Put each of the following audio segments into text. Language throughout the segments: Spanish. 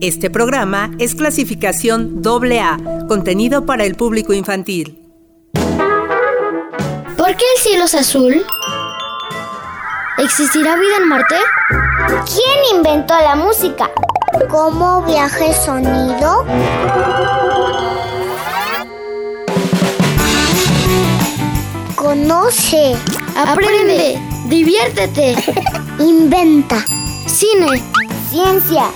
Este programa es clasificación AA, contenido para el público infantil. ¿Por qué el cielo es azul? ¿Existirá vida en Marte? ¿Quién inventó la música? ¿Cómo viaja el sonido? Conoce, Aprende, diviértete, inventa, cine, ciencia.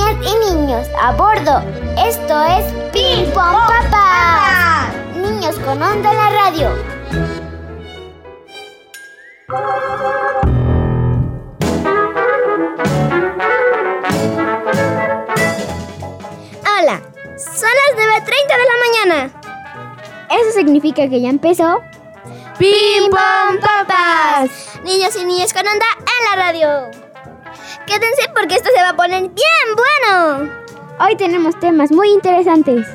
Niñas y niños, a bordo. Esto es Ping Pong Papá. Niños con onda en la radio. Hola, son las 9.30 de la mañana. Eso significa que ya empezó. ¡Pim Papas! Niños y niñas con onda en la radio. Quédense porque esto se va a poner bien bueno. Hoy tenemos temas muy interesantes.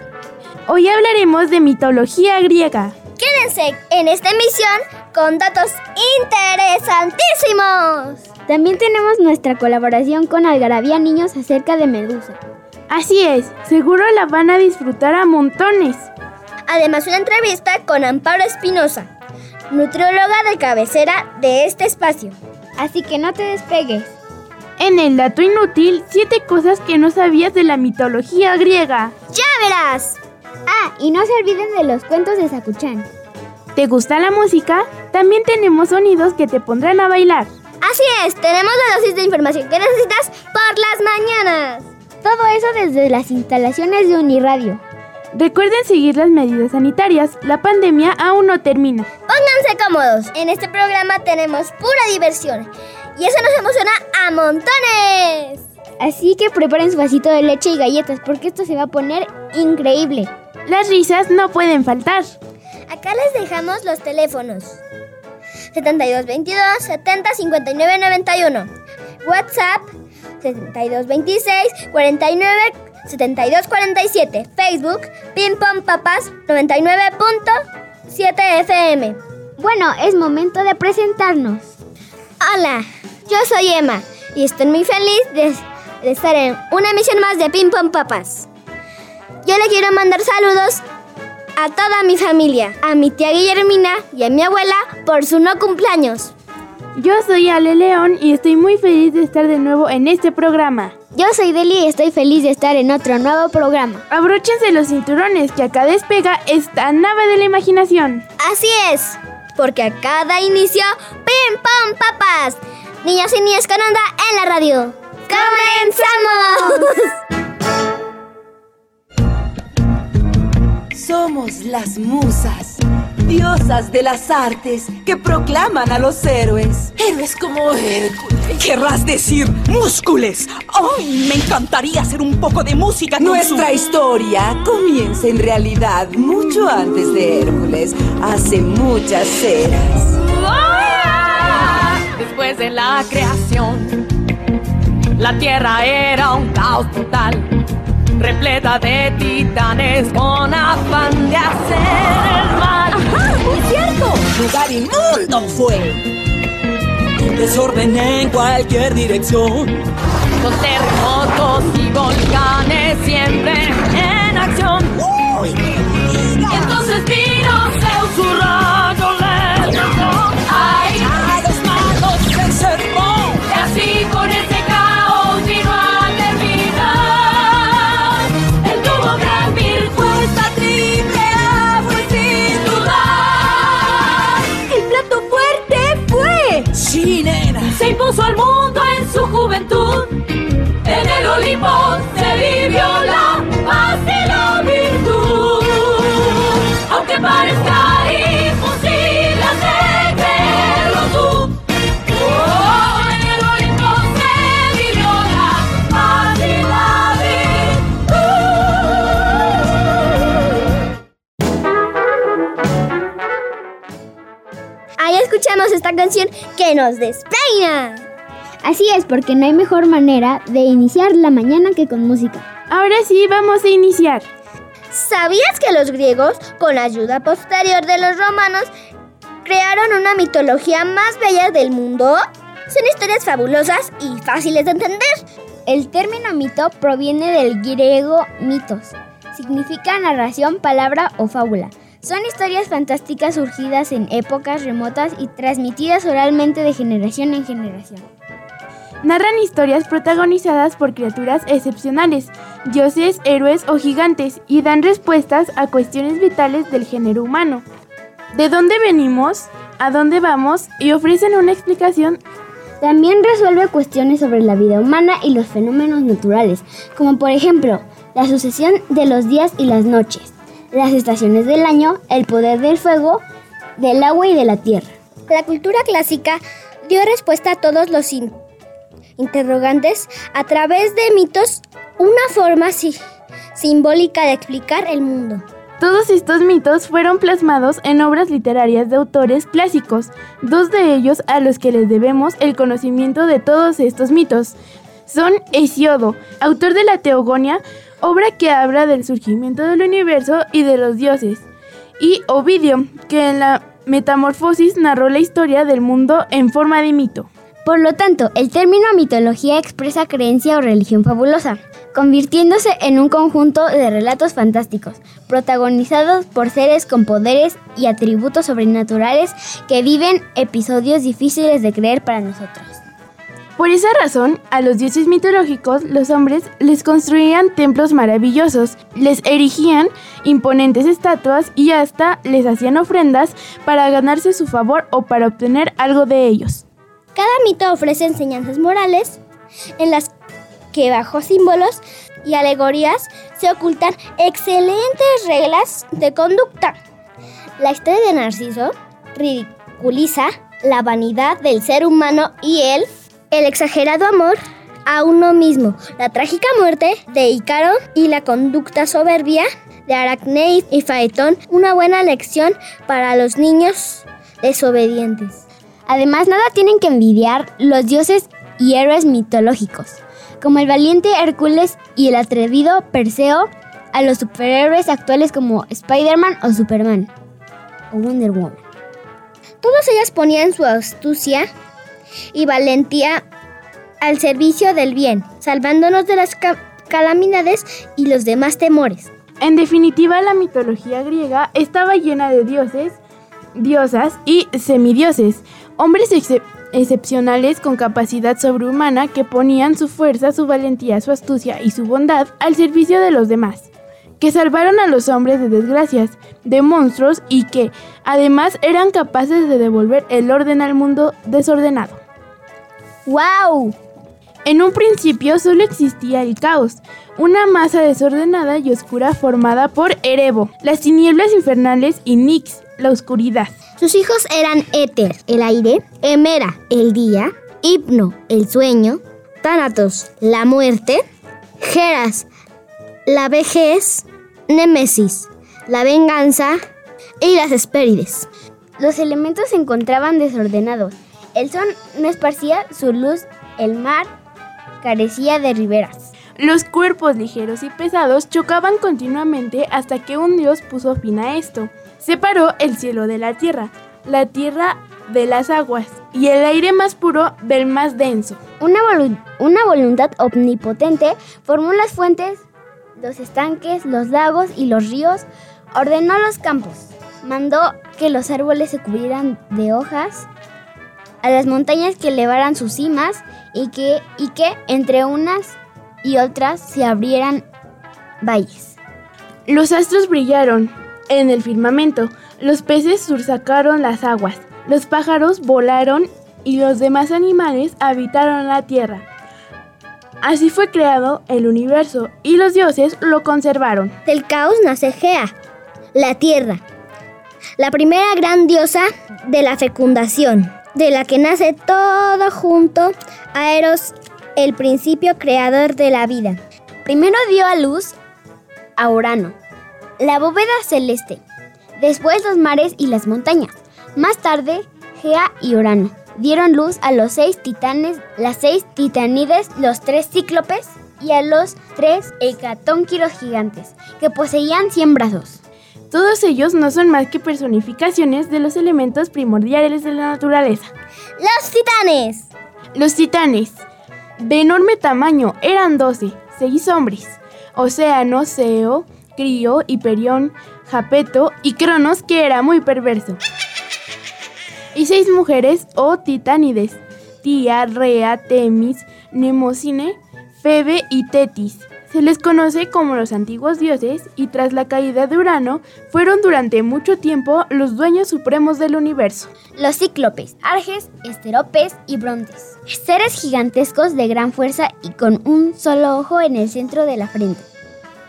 Hoy hablaremos de mitología griega. Quédense en esta emisión con datos interesantísimos. También tenemos nuestra colaboración con Algarabía Niños acerca de Medusa. Así es, seguro la van a disfrutar a montones. Además, una entrevista con Amparo Espinosa, nutrióloga de cabecera de este espacio. Así que no te despegues. En el dato inútil, siete cosas que no sabías de la mitología griega. ¡Ya verás! Ah, y no se olviden de los cuentos de Sakuchan. ¿Te gusta la música? También tenemos sonidos que te pondrán a bailar. Así es, tenemos la dosis de información que necesitas por las mañanas. Todo eso desde las instalaciones de Uniradio. Recuerden seguir las medidas sanitarias, la pandemia aún no termina. Pónganse cómodos. En este programa tenemos pura diversión. Y eso nos emociona a montones. Así que preparen su vasito de leche y galletas porque esto se va a poner increíble. Las risas no pueden faltar. Acá les dejamos los teléfonos. 7222 70 59 91. WhatsApp 7226 49 72 47. Facebook Pim Pom Papas 99.7 FM. Bueno, es momento de presentarnos. Hola, yo soy Emma y estoy muy feliz de, de estar en una emisión más de Pom Papas. Yo le quiero mandar saludos a toda mi familia, a mi tía Guillermina y a mi abuela por su no cumpleaños. Yo soy Ale León y estoy muy feliz de estar de nuevo en este programa. Yo soy Deli y estoy feliz de estar en otro nuevo programa. Abróchense los cinturones que acá despega esta nave de la imaginación. Así es, porque a cada inicio, ¡pim pam papas! Niños y niñas con onda en la radio. ¡Comenzamos! Somos las musas, diosas de las artes que proclaman a los héroes. Héroes como Hércules. Querrás decir múscules. ¡Ay! me encantaría hacer un poco de música con Nuestra su- historia comienza en realidad mucho antes de Hércules, hace muchas eras. Después de la creación, la tierra era un caos total, repleta de titanes con afán de hacer el mal. ¡Ajá! ¡Muy cierto! Lugar inmundo fue. Desorden en cualquier dirección. Con terremotos y volcanes siempre en acción. ¡Uy! Y entonces vino impuso al mundo en su juventud. En el Olimpo escuchamos esta canción que nos despeina. Así es, porque no hay mejor manera de iniciar la mañana que con música. Ahora sí, vamos a iniciar. ¿Sabías que los griegos, con ayuda posterior de los romanos, crearon una mitología más bella del mundo. Son historias fabulosas y fáciles de entender. El término mito proviene del griego mitos. Significa narración, palabra o fábula. Son historias fantásticas surgidas en épocas remotas y transmitidas oralmente de generación en generación. Narran historias protagonizadas por criaturas excepcionales, dioses, héroes o gigantes, y dan respuestas a cuestiones vitales del género humano. ¿De dónde venimos? ¿A dónde vamos? Y ofrecen una explicación También resuelve cuestiones sobre la vida humana y los fenómenos naturales, como por ejemplo la sucesión de los días y las noches, las estaciones del año, el poder del fuego, del agua y de la tierra. La cultura clásica dio respuesta a todos los in- interrogantes a través de mitos, una forma si- simbólica de explicar el mundo. Todos estos mitos fueron plasmados en obras literarias de autores clásicos, dos de ellos a los que les debemos el conocimiento de todos estos mitos. Son Hesiodo, autor de la Teogonia, obra que habla del surgimiento del universo y de los dioses, y Ovidio, que en la Metamorfosis narró la historia del mundo en forma de mito. Por lo tanto, el término mitología expresa creencia o religión fabulosa, convirtiéndose en un conjunto de relatos fantásticos, protagonizados por seres con poderes y atributos sobrenaturales que viven episodios difíciles de creer para nosotros. Por esa razón, a los dioses mitológicos los hombres les construían templos maravillosos, les erigían imponentes estatuas y hasta les hacían ofrendas para ganarse su favor o para obtener algo de ellos. Cada mito ofrece enseñanzas morales en las que bajo símbolos y alegorías se ocultan excelentes reglas de conducta. La historia de Narciso ridiculiza la vanidad del ser humano y el, el exagerado amor a uno mismo, la trágica muerte de Ícaro y la conducta soberbia de Aracne y Faetón, una buena lección para los niños desobedientes. Además, nada tienen que envidiar los dioses y héroes mitológicos, como el valiente Hércules y el atrevido Perseo, a los superhéroes actuales como Spider-Man o Superman, o Wonder Woman. Todos ellas ponían su astucia y valentía al servicio del bien, salvándonos de las ca- calamidades y los demás temores. En definitiva, la mitología griega estaba llena de dioses, diosas y semidioses, hombres excep- excepcionales con capacidad sobrehumana que ponían su fuerza, su valentía, su astucia y su bondad al servicio de los demás, que salvaron a los hombres de desgracias, de monstruos y que, además, eran capaces de devolver el orden al mundo desordenado. ¡Wow! En un principio solo existía el caos, una masa desordenada y oscura formada por Erebo, las tinieblas infernales y Nix, la oscuridad. Sus hijos eran Éter, el aire, Hemera, el día, Hipno, el sueño, Tánatos, la muerte, Geras, la vejez, Némesis, la venganza y las Hespérides. Los elementos se encontraban desordenados. El sol no esparcía su luz, el mar carecía de riberas. Los cuerpos ligeros y pesados chocaban continuamente hasta que un dios puso fin a esto. Separó el cielo de la tierra, la tierra de las aguas y el aire más puro del más denso. Una, volu- una voluntad omnipotente formó las fuentes, los estanques, los lagos y los ríos, ordenó los campos, mandó que los árboles se cubrieran de hojas, a las montañas que elevaran sus cimas y que, y que entre unas y otras se abrieran valles. Los astros brillaron en el firmamento, los peces sursacaron las aguas, los pájaros volaron y los demás animales habitaron la tierra. Así fue creado el universo y los dioses lo conservaron. Del caos nace Gea, la tierra, la primera gran diosa de la fecundación, de la que nace todo junto a Eros, el principio creador de la vida. Primero dio a luz a Urano, la bóveda celeste, después los mares y las montañas. Más tarde, Gea y Urano dieron luz a los seis titanes, las seis titanides, los tres cíclopes y a los tres hecatónquiros gigantes, que poseían cien brazos. Todos ellos no son más que personificaciones de los elementos primordiales de la naturaleza. Los titanes. Los titanes, de enorme tamaño, eran 12, seis hombres. Océano, Seo, Crío, Hiperión, Japeto y Cronos, que era muy perverso. Y seis mujeres o titánides, Tía, Rea, Temis, Nemocine, Febe y Tetis. Se les conoce como los antiguos dioses y tras la caída de Urano fueron durante mucho tiempo los dueños supremos del universo. Los cíclopes, arges, esteropes y brontes. Seres gigantescos de gran fuerza y con un solo ojo en el centro de la frente.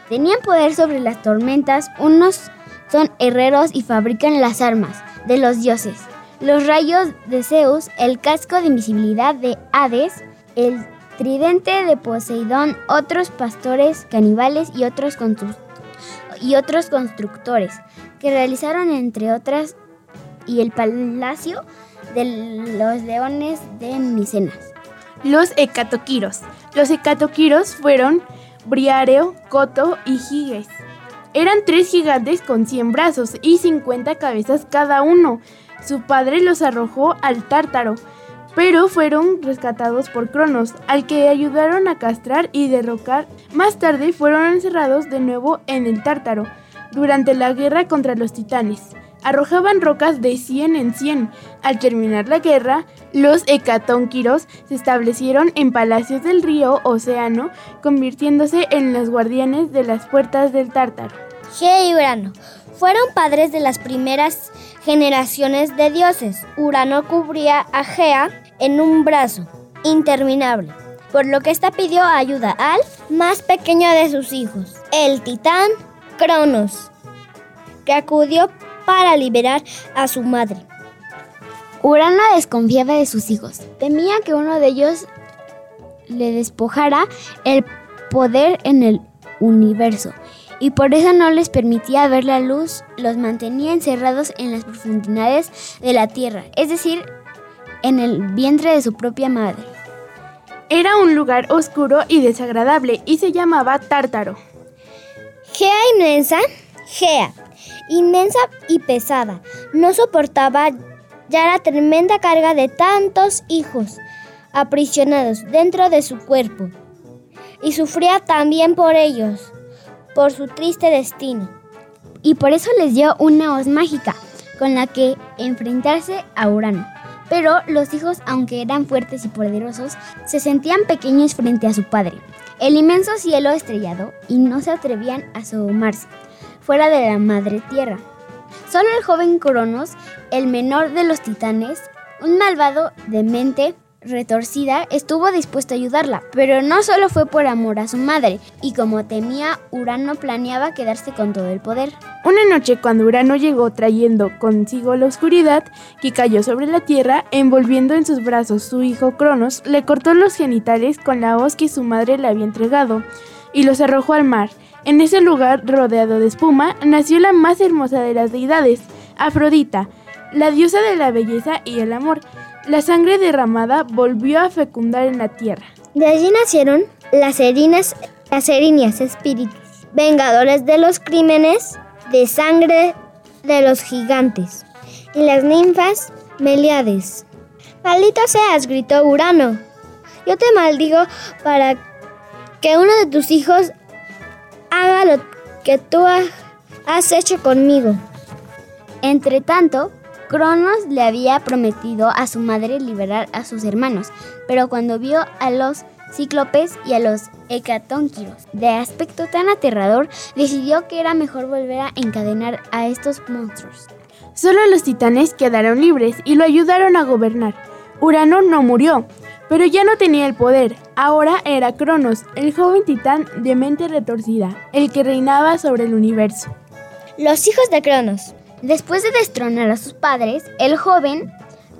Tenían poder sobre las tormentas, unos son herreros y fabrican las armas de los dioses. Los rayos de Zeus, el casco de invisibilidad de Hades, el tridente de Poseidón, otros pastores caníbales y otros, y otros constructores que realizaron entre otras y el palacio de los leones de Micenas. Los hecatoquiros. Los hecatoquiros fueron Briareo, Coto y Giges. Eran tres gigantes con 100 brazos y 50 cabezas cada uno. Su padre los arrojó al tártaro, pero fueron rescatados por Cronos, al que ayudaron a castrar y derrocar. Más tarde fueron encerrados de nuevo en el Tártaro, durante la guerra contra los titanes. Arrojaban rocas de 100 en 100. Al terminar la guerra, los hecatónquiros se establecieron en palacios del río Océano, convirtiéndose en los guardianes de las puertas del Tártaro. Gea y Urano fueron padres de las primeras generaciones de dioses. Urano cubría a Gea en un brazo interminable, por lo que ésta pidió ayuda al más pequeño de sus hijos, el titán Cronos, que acudió para liberar a su madre. Urano desconfiaba de sus hijos, temía que uno de ellos le despojara el poder en el universo y por eso no les permitía ver la luz, los mantenía encerrados en las profundidades de la tierra, es decir, en el vientre de su propia madre. Era un lugar oscuro y desagradable y se llamaba Tártaro. Gea inmensa, Gea, inmensa y pesada, no soportaba ya la tremenda carga de tantos hijos aprisionados dentro de su cuerpo y sufría también por ellos, por su triste destino. Y por eso les dio una hoz mágica con la que enfrentarse a Urano. Pero los hijos, aunque eran fuertes y poderosos, se sentían pequeños frente a su padre, el inmenso cielo estrellado, y no se atrevían a asomarse fuera de la madre tierra. Solo el joven Cronos, el menor de los titanes, un malvado de mente retorcida, estuvo dispuesto a ayudarla, pero no solo fue por amor a su madre, y como temía, Urano planeaba quedarse con todo el poder. Una noche cuando Urano llegó trayendo consigo la oscuridad que cayó sobre la tierra, envolviendo en sus brazos su hijo Cronos, le cortó los genitales con la hoz que su madre le había entregado y los arrojó al mar. En ese lugar, rodeado de espuma, nació la más hermosa de las deidades, Afrodita, la diosa de la belleza y el amor. La sangre derramada volvió a fecundar en la tierra. De allí nacieron las erinas, las erinias espíritus, vengadores de los crímenes de sangre de los gigantes, y las ninfas Meliades. Maldito seas, gritó Urano. Yo te maldigo para que uno de tus hijos haga lo que tú has hecho conmigo. Entre tanto, Cronos le había prometido a su madre liberar a sus hermanos, pero cuando vio a los cíclopes y a los hecatónquiros de aspecto tan aterrador, decidió que era mejor volver a encadenar a estos monstruos. Solo los titanes quedaron libres y lo ayudaron a gobernar. Urano no murió, pero ya no tenía el poder. Ahora era Cronos, el joven titán de mente retorcida, el que reinaba sobre el universo. Los hijos de Cronos. Después de destronar a sus padres, el joven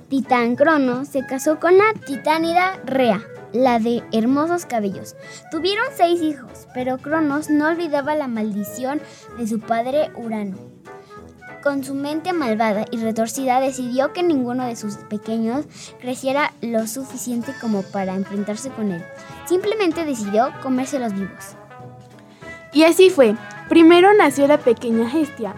titán Cronos se casó con la titánida Rea, la de hermosos cabellos. Tuvieron seis hijos, pero Cronos no olvidaba la maldición de su padre Urano. Con su mente malvada y retorcida decidió que ninguno de sus pequeños creciera lo suficiente como para enfrentarse con él. Simplemente decidió comérselos vivos. Y así fue. Primero nació la pequeña Hestia,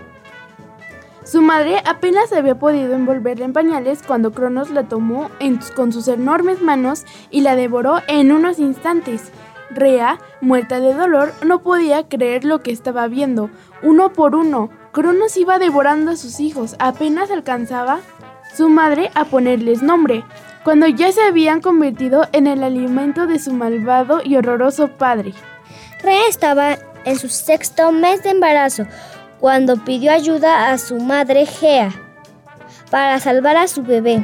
Su madre apenas había podido envolverla en pañales cuando Cronos la tomó con sus enormes manos y la devoró en unos instantes. Rea, muerta de dolor, no podía creer lo que estaba viendo. Uno por uno, Cronos iba devorando a sus hijos. Apenas alcanzaba su madre a ponerles nombre, cuando ya se habían convertido en el alimento de su malvado y horroroso padre. Rea estaba en su sexto mes de embarazo cuando pidió ayuda a su madre Gea para salvar a su bebé.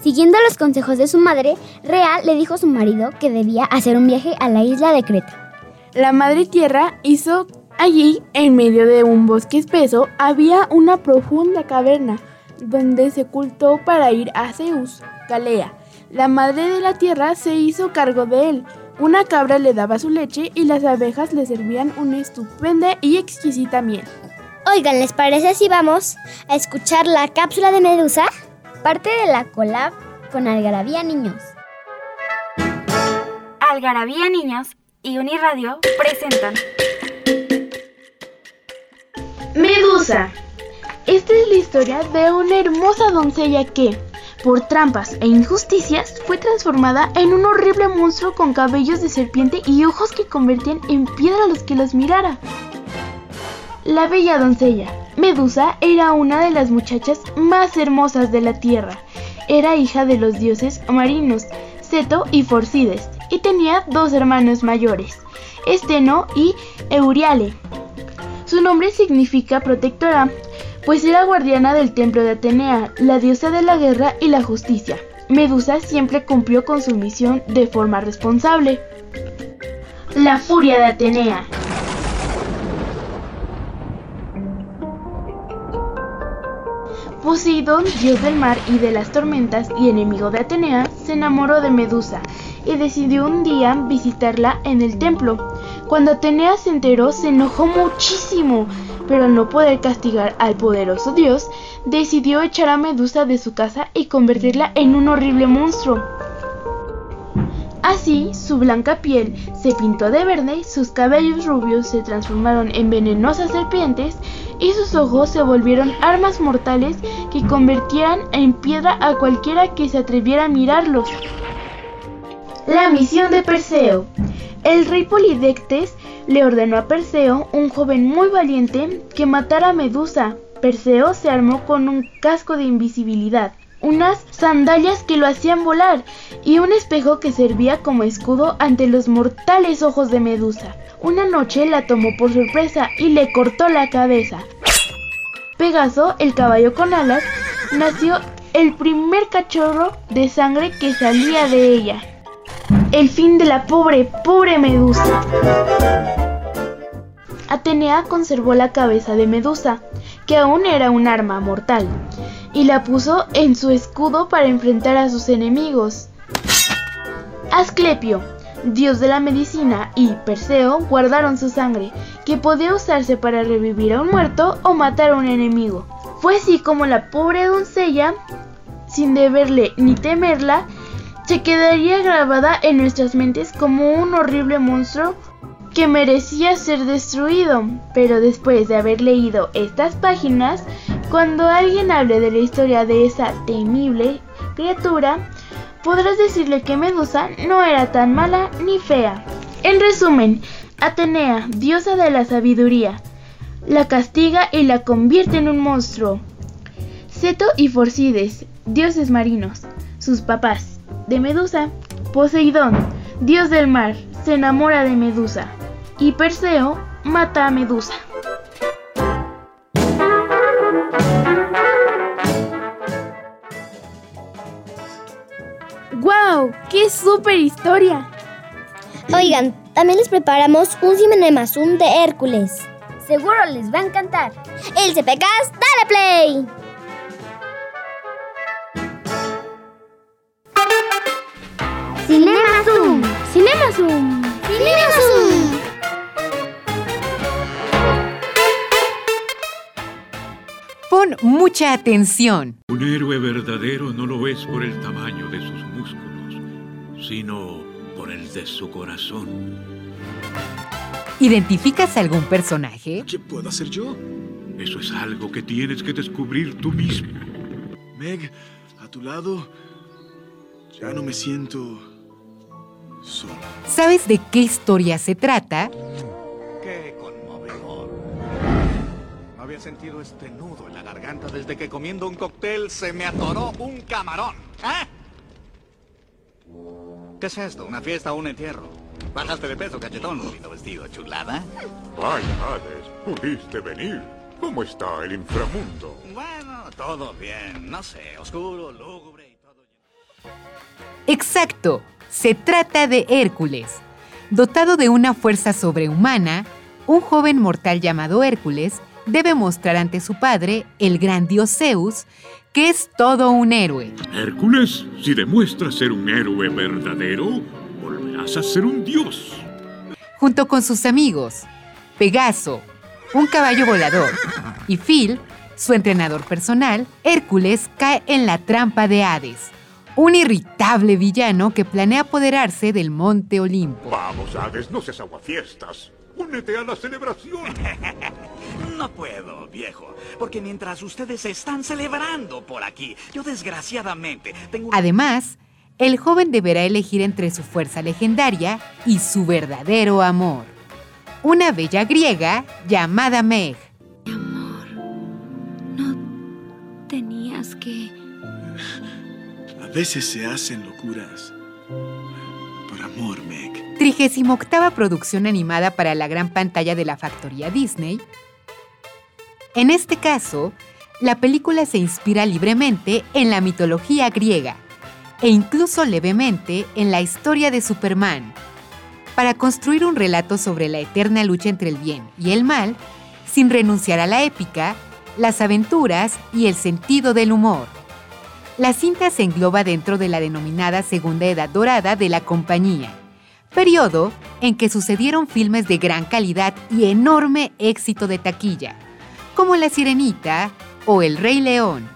Siguiendo los consejos de su madre, Rea le dijo a su marido que debía hacer un viaje a la isla de Creta. La madre tierra hizo allí, en medio de un bosque espeso, había una profunda caverna donde se ocultó para ir a Zeus, Galea. La madre de la tierra se hizo cargo de él. Una cabra le daba su leche y las abejas le servían una estupenda y exquisita miel. Oigan, ¿les parece si vamos a escuchar la cápsula de Medusa? Parte de la collab con Algarabía Niños. Algarabía Niños y Uniradio presentan Medusa. Esta es la historia de una hermosa doncella que, por trampas e injusticias, fue transformada en un horrible monstruo con cabellos de serpiente y ojos que convertían en piedra a los que los mirara. La bella doncella, Medusa, era una de las muchachas más hermosas de la tierra. Era hija de los dioses marinos, Ceto y Forcides, y tenía dos hermanos mayores, Esteno y Euriale. Su nombre significa protectora, pues era guardiana del templo de Atenea, la diosa de la guerra y la justicia. Medusa siempre cumplió con su misión de forma responsable. La furia de Atenea. Poseidón, dios del mar y de las tormentas y enemigo de Atenea, se enamoró de Medusa y decidió un día visitarla en el templo. Cuando Atenea se enteró, se enojó muchísimo, pero al no poder castigar al poderoso dios, decidió echar a Medusa de su casa y convertirla en un horrible monstruo. Así, su blanca piel se pintó de verde, sus cabellos rubios se transformaron en venenosas serpientes y sus ojos se volvieron armas mortales que convertían en piedra a cualquiera que se atreviera a mirarlos. La misión de Perseo. El rey Polidectes le ordenó a Perseo, un joven muy valiente, que matara a Medusa. Perseo se armó con un casco de invisibilidad, unas sandalias que lo hacían volar y un espejo que servía como escudo ante los mortales ojos de Medusa. Una noche la tomó por sorpresa y le cortó la cabeza. Pegaso, el caballo con alas, nació el primer cachorro de sangre que salía de ella. El fin de la pobre, pobre Medusa. Atenea conservó la cabeza de Medusa, que aún era un arma mortal, y la puso en su escudo para enfrentar a sus enemigos. Asclepio, dios de la medicina, y Perseo guardaron su sangre, que podía usarse para revivir a un muerto o matar a un enemigo. Fue así como la pobre doncella, sin deberle ni temerla, se quedaría grabada en nuestras mentes como un horrible monstruo que merecía ser destruido. Pero después de haber leído estas páginas, cuando alguien hable de la historia de esa temible criatura, podrás decirle que Medusa no era tan mala ni fea. En resumen, Atenea, diosa de la sabiduría, la castiga y la convierte en un monstruo. Ceto y Forcides, dioses marinos, sus papás. De Medusa, Poseidón, dios del mar, se enamora de Medusa. Y Perseo mata a Medusa. ¡Wow! ¡Qué súper historia! Oigan, también les preparamos un Cinema Zoom de Hércules. Seguro les va a encantar. El CPCast, dale play. Zoom. Cinema Zoom. Cinema Zoom. Pon mucha atención. Un héroe verdadero no lo es por el tamaño de sus músculos, sino por el de su corazón. ¿Identificas algún personaje? ¿Qué puedo hacer yo? Eso es algo que tienes que descubrir tú mismo. Meg, a tu lado, ya no me siento. ¿Sabes de qué historia se trata? ¡Qué conmovedor! No había sentido este nudo en la garganta desde que comiendo un cóctel se me atoró un camarón. ¿Eh? ¿Qué es esto? ¿Una fiesta o un entierro? Bajaste de peso, cachetón, lindo vestido, chulada. Vaya, Hades, pudiste venir. ¿Cómo está el inframundo? Bueno, todo bien. No sé, oscuro, lúgubre y todo. Exacto, se trata de Hércules. Dotado de una fuerza sobrehumana, un joven mortal llamado Hércules debe mostrar ante su padre, el gran dios Zeus, que es todo un héroe. Hércules, si demuestras ser un héroe verdadero, volverás a ser un dios. Junto con sus amigos, Pegaso, un caballo volador, y Phil, su entrenador personal, Hércules cae en la trampa de Hades, un irritable villano que planea apoderarse del Monte Olimpo. Vamos, Hades, no seas aguafiestas. Únete a la celebración. No puedo, viejo, porque mientras ustedes están celebrando por aquí, yo desgraciadamente tengo... Además, el joven deberá elegir entre su fuerza legendaria y su verdadero amor. Una bella griega llamada Meg. Veces se hacen locuras. Por amor, Meg. 38 producción animada para la gran pantalla de la factoría Disney. En este caso, la película se inspira libremente en la mitología griega e incluso levemente en la historia de Superman, para construir un relato sobre la eterna lucha entre el bien y el mal, sin renunciar a la épica, las aventuras y el sentido del humor. La cinta se engloba dentro de la denominada Segunda Edad Dorada de la compañía, periodo en que sucedieron filmes de gran calidad y enorme éxito de taquilla, como La Sirenita o El Rey León.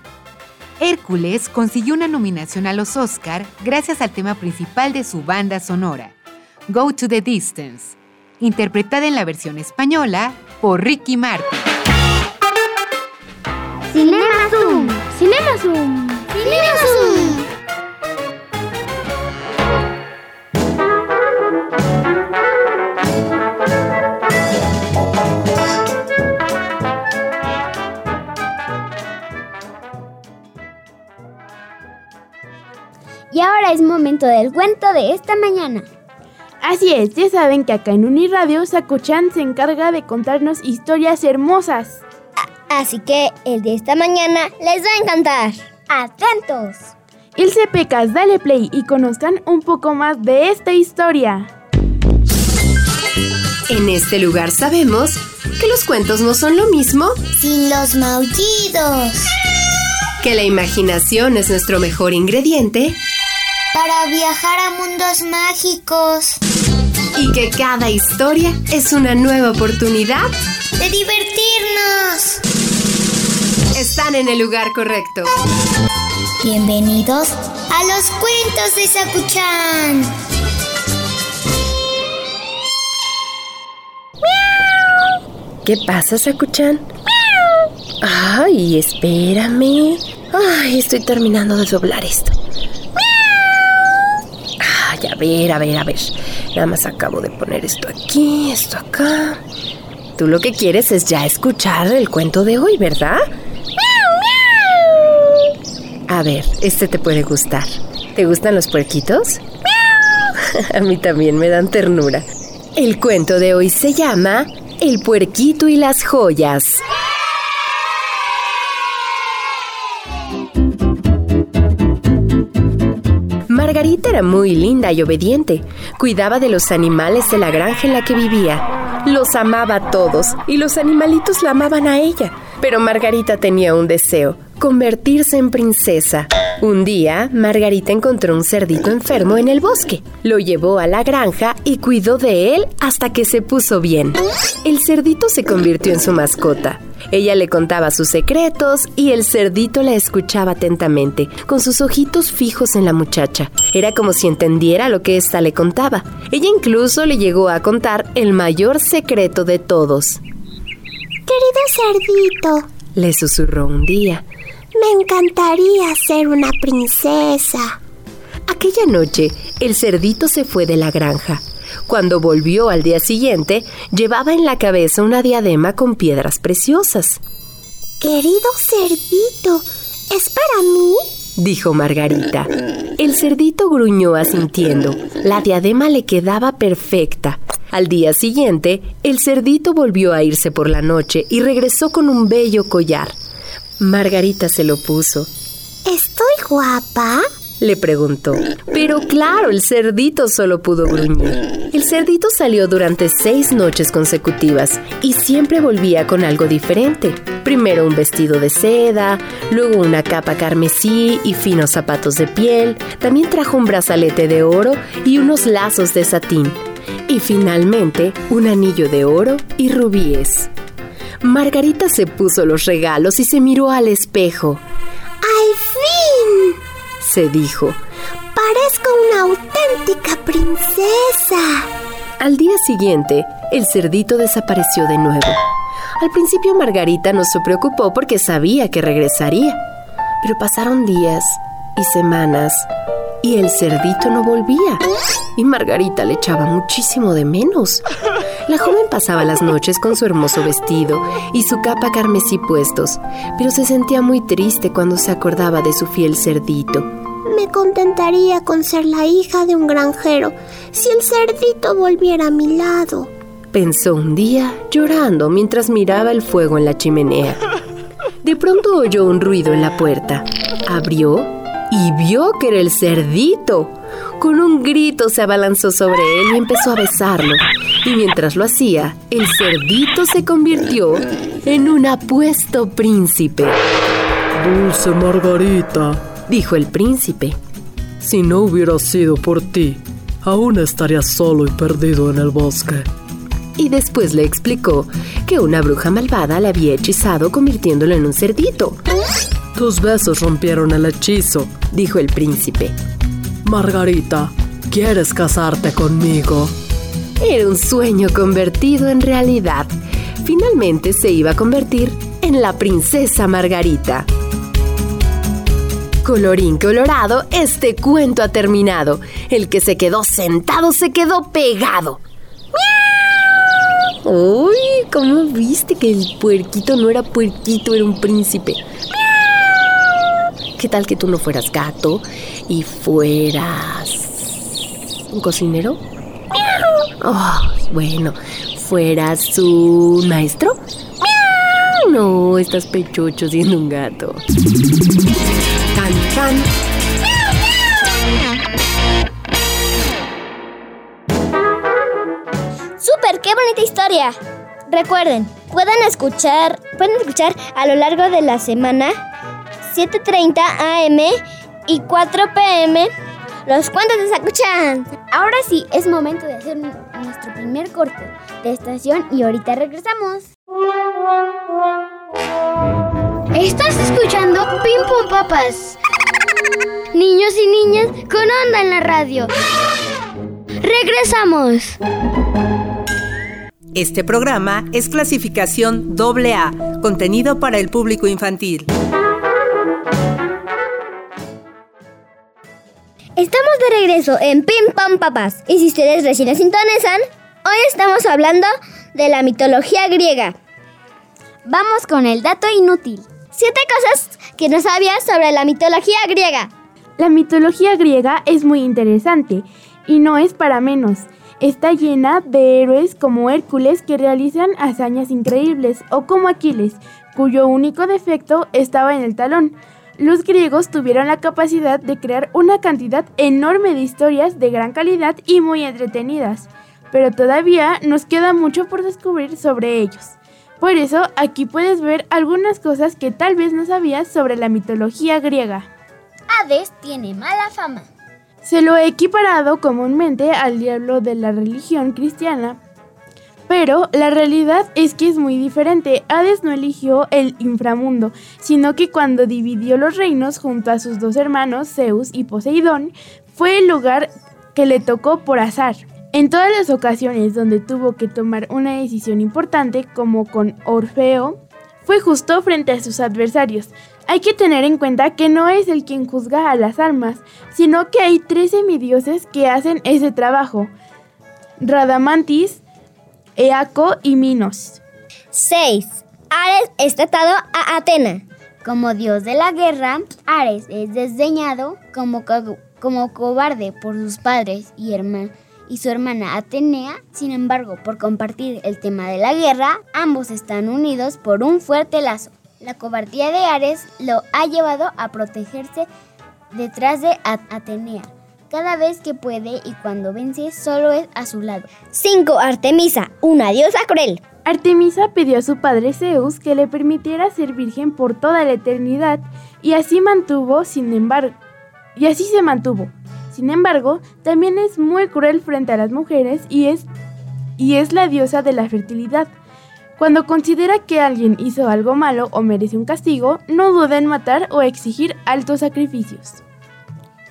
Hércules consiguió una nominación a los Oscar gracias al tema principal de su banda sonora, Go to the Distance, interpretada en la versión española por Ricky Martin. Cinema Zoom. Cinema Zoom. Y ahora es momento del cuento de esta mañana. Así es, ya saben que acá en Uniradio Sakuchan se encarga de contarnos historias hermosas. Así que el de esta mañana les va a encantar. ¡Atentos! Ilse Pecas, dale play y conozcan un poco más de esta historia. En este lugar sabemos que los cuentos no son lo mismo Sin los maullidos. que la imaginación es nuestro mejor ingrediente Para viajar a mundos mágicos. y que cada historia es una nueva oportunidad. De divertirnos. Están en el lugar correcto. Bienvenidos a los cuentos de Sakuchan. ¿Qué pasa, Sakuchan? Ay, espérame. Ay, estoy terminando de doblar esto. Ay, a ver, a ver, a ver. Nada más acabo de poner esto aquí, esto acá. Tú lo que quieres es ya escuchar el cuento de hoy, ¿verdad? A ver, este te puede gustar. ¿Te gustan los puerquitos? A mí también me dan ternura. El cuento de hoy se llama El puerquito y las joyas. Margarita era muy linda y obediente. Cuidaba de los animales de la granja en la que vivía. Los amaba a todos y los animalitos la amaban a ella. Pero Margarita tenía un deseo, convertirse en princesa. Un día, Margarita encontró un cerdito enfermo en el bosque. Lo llevó a la granja y cuidó de él hasta que se puso bien. El cerdito se convirtió en su mascota. Ella le contaba sus secretos y el cerdito la escuchaba atentamente, con sus ojitos fijos en la muchacha. Era como si entendiera lo que ésta le contaba. Ella incluso le llegó a contar el mayor secreto de todos. Querido cerdito, le susurró un día. Me encantaría ser una princesa. Aquella noche, el cerdito se fue de la granja. Cuando volvió al día siguiente, llevaba en la cabeza una diadema con piedras preciosas. Querido cerdito, ¿es para mí? dijo Margarita. El cerdito gruñó asintiendo. La diadema le quedaba perfecta. Al día siguiente, el cerdito volvió a irse por la noche y regresó con un bello collar. Margarita se lo puso. ¿Estoy guapa? le preguntó. Pero claro, el cerdito solo pudo gruñir. El cerdito salió durante seis noches consecutivas y siempre volvía con algo diferente. Primero un vestido de seda, luego una capa carmesí y finos zapatos de piel. También trajo un brazalete de oro y unos lazos de satín. Y finalmente un anillo de oro y rubíes. Margarita se puso los regalos y se miró al espejo. ¡Al fin! se dijo. Parezco una auténtica princesa. Al día siguiente, el cerdito desapareció de nuevo. Al principio Margarita no se preocupó porque sabía que regresaría. Pero pasaron días y semanas y el cerdito no volvía. Y Margarita le echaba muchísimo de menos. La joven pasaba las noches con su hermoso vestido y su capa carmesí puestos, pero se sentía muy triste cuando se acordaba de su fiel cerdito. Me contentaría con ser la hija de un granjero si el cerdito volviera a mi lado. Pensó un día llorando mientras miraba el fuego en la chimenea. De pronto oyó un ruido en la puerta. Abrió y vio que era el cerdito. Con un grito se abalanzó sobre él y empezó a besarlo. Y mientras lo hacía, el cerdito se convirtió en un apuesto príncipe. Dulce Margarita, dijo el príncipe. Si no hubiera sido por ti, aún estaría solo y perdido en el bosque. Y después le explicó que una bruja malvada le había hechizado convirtiéndolo en un cerdito. Tus besos rompieron el hechizo, dijo el príncipe. Margarita, ¿quieres casarte conmigo? Era un sueño convertido en realidad. Finalmente se iba a convertir en la princesa Margarita. Colorín colorado, este cuento ha terminado. El que se quedó sentado se quedó pegado. ¡Uy! ¿Cómo viste que el puerquito no era puerquito, era un príncipe? ¿Qué tal que tú no fueras gato y fueras un cocinero? Oh, bueno, fueras un maestro. No, estás pechocho siendo un gato. Can, can. ¡Súper! ¡Qué bonita historia! Recuerden, pueden escuchar, pueden escuchar a lo largo de la semana 7.30 am y 4 pm los cuentos de Sakuchan. Ahora sí, es momento de hacer nuestro primer corte de estación y ahorita regresamos. Estás escuchando Pim Pum Papas. Niños y niñas con onda en la radio. Regresamos. Este programa es clasificación AA, contenido para el público infantil. Estamos de regreso en Pim Pam Papas. Y si ustedes recién nos sintonizan, hoy estamos hablando de la mitología griega. Vamos con el dato inútil. Siete cosas que no sabías sobre la mitología griega. La mitología griega es muy interesante y no es para menos. Está llena de héroes como Hércules que realizan hazañas increíbles o como Aquiles, cuyo único defecto estaba en el talón. Los griegos tuvieron la capacidad de crear una cantidad enorme de historias de gran calidad y muy entretenidas, pero todavía nos queda mucho por descubrir sobre ellos. Por eso aquí puedes ver algunas cosas que tal vez no sabías sobre la mitología griega. Hades tiene mala fama. Se lo he equiparado comúnmente al diablo de la religión cristiana, pero la realidad es que es muy diferente. Hades no eligió el inframundo, sino que cuando dividió los reinos junto a sus dos hermanos, Zeus y Poseidón, fue el lugar que le tocó por azar. En todas las ocasiones donde tuvo que tomar una decisión importante, como con Orfeo, fue justo frente a sus adversarios. Hay que tener en cuenta que no es el quien juzga a las almas, sino que hay tres semidioses que hacen ese trabajo. Radamantis, Eaco y Minos. 6. Ares es tratado a Atena. Como dios de la guerra, Ares es desdeñado como, como cobarde por sus padres y, y su hermana Atenea. Sin embargo, por compartir el tema de la guerra, ambos están unidos por un fuerte lazo. La cobardía de Ares lo ha llevado a protegerse detrás de Atenea. Cada vez que puede y cuando vence, solo es a su lado. 5. Artemisa, una diosa cruel. Artemisa pidió a su padre Zeus que le permitiera ser virgen por toda la eternidad y así mantuvo, sin embargo, y así se mantuvo. Sin embargo, también es muy cruel frente a las mujeres y es y es la diosa de la fertilidad. Cuando considera que alguien hizo algo malo o merece un castigo, no duda en matar o exigir altos sacrificios.